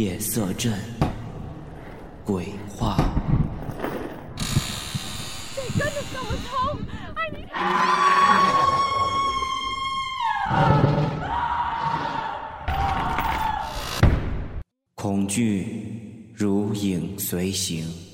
夜色镇，鬼话。恐惧如影随形。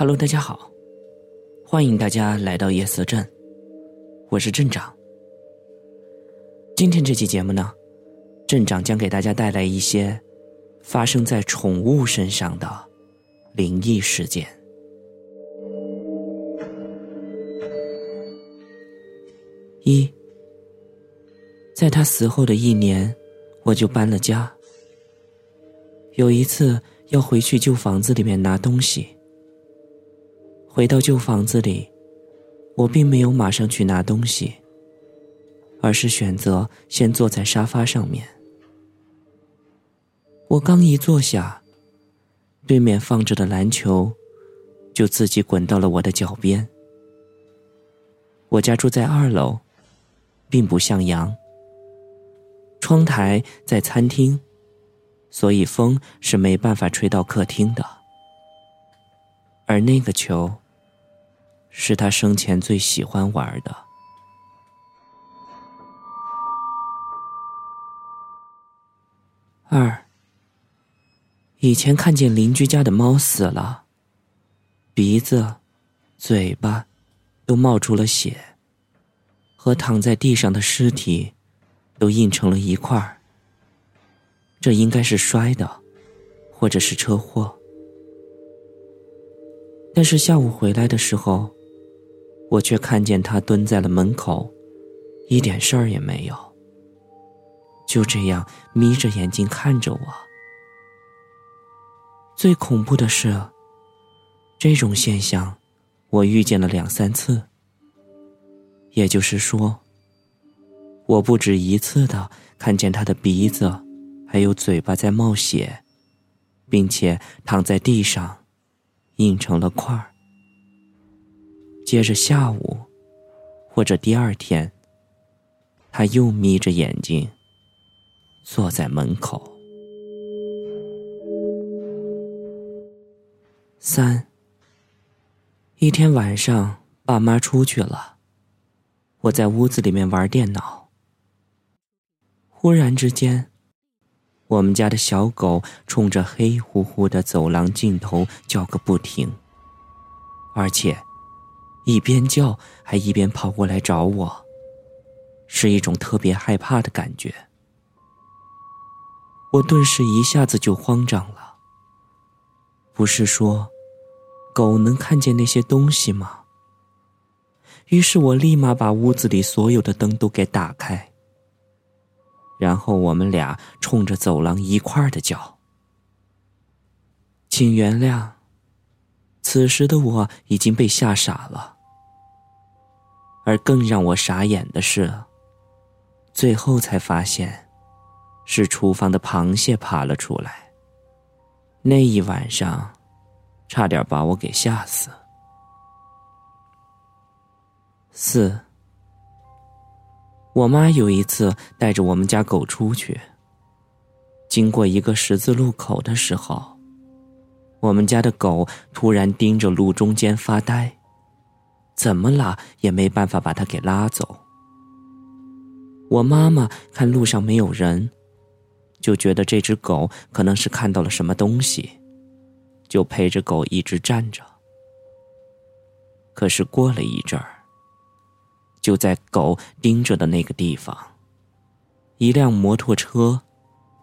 Hello，大家好，欢迎大家来到夜色镇，我是镇长。今天这期节目呢，镇长将给大家带来一些发生在宠物身上的灵异事件。一，在他死后的一年，我就搬了家。有一次要回去旧房子里面拿东西。回到旧房子里，我并没有马上去拿东西，而是选择先坐在沙发上面。我刚一坐下，对面放着的篮球就自己滚到了我的脚边。我家住在二楼，并不向阳，窗台在餐厅，所以风是没办法吹到客厅的。而那个球，是他生前最喜欢玩的。二，以前看见邻居家的猫死了，鼻子、嘴巴都冒出了血，和躺在地上的尸体都印成了一块儿。这应该是摔的，或者是车祸。但是下午回来的时候，我却看见他蹲在了门口，一点事儿也没有。就这样眯着眼睛看着我。最恐怖的是，这种现象，我遇见了两三次。也就是说，我不止一次的看见他的鼻子，还有嘴巴在冒血，并且躺在地上。印成了块儿。接着下午，或者第二天，他又眯着眼睛坐在门口。三。一天晚上，爸妈出去了，我在屋子里面玩电脑。忽然之间。我们家的小狗冲着黑乎乎的走廊尽头叫个不停，而且一边叫还一边跑过来找我，是一种特别害怕的感觉。我顿时一下子就慌张了。不是说狗能看见那些东西吗？于是我立马把屋子里所有的灯都给打开。然后我们俩冲着走廊一块儿的叫。请原谅，此时的我已经被吓傻了。而更让我傻眼的是，最后才发现，是厨房的螃蟹爬了出来。那一晚上，差点把我给吓死。四。我妈有一次带着我们家狗出去，经过一个十字路口的时候，我们家的狗突然盯着路中间发呆，怎么拉也没办法把它给拉走。我妈妈看路上没有人，就觉得这只狗可能是看到了什么东西，就陪着狗一直站着。可是过了一阵儿。就在狗盯着的那个地方，一辆摩托车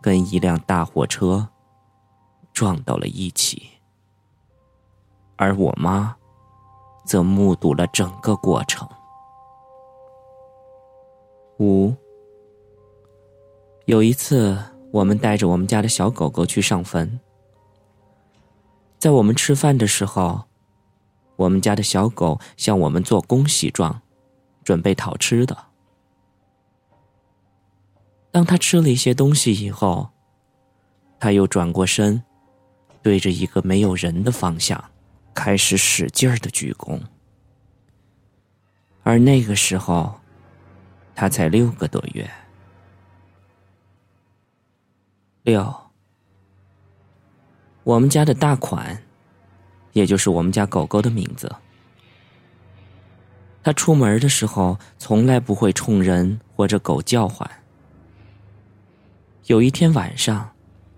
跟一辆大货车撞到了一起，而我妈则目睹了整个过程。五，有一次，我们带着我们家的小狗狗去上坟，在我们吃饭的时候，我们家的小狗向我们做恭喜状。准备讨吃的，当他吃了一些东西以后，他又转过身，对着一个没有人的方向，开始使劲儿的鞠躬。而那个时候，他才六个多月。六，我们家的大款，也就是我们家狗狗的名字。他出门的时候从来不会冲人或者狗叫唤。有一天晚上，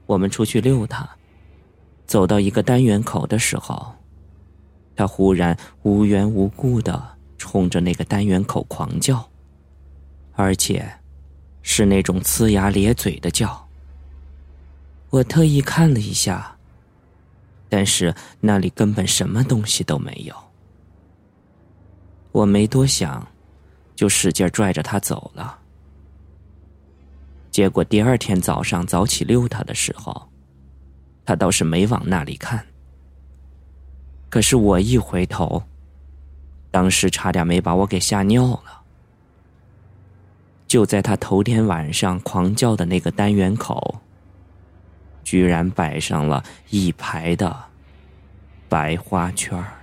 我们出去遛它，走到一个单元口的时候，它忽然无缘无故的冲着那个单元口狂叫，而且是那种呲牙咧嘴的叫。我特意看了一下，但是那里根本什么东西都没有。我没多想，就使劲拽着他走了。结果第二天早上早起溜他的时候，他倒是没往那里看。可是我一回头，当时差点没把我给吓尿了。就在他头天晚上狂叫的那个单元口。居然摆上了一排的白花圈儿。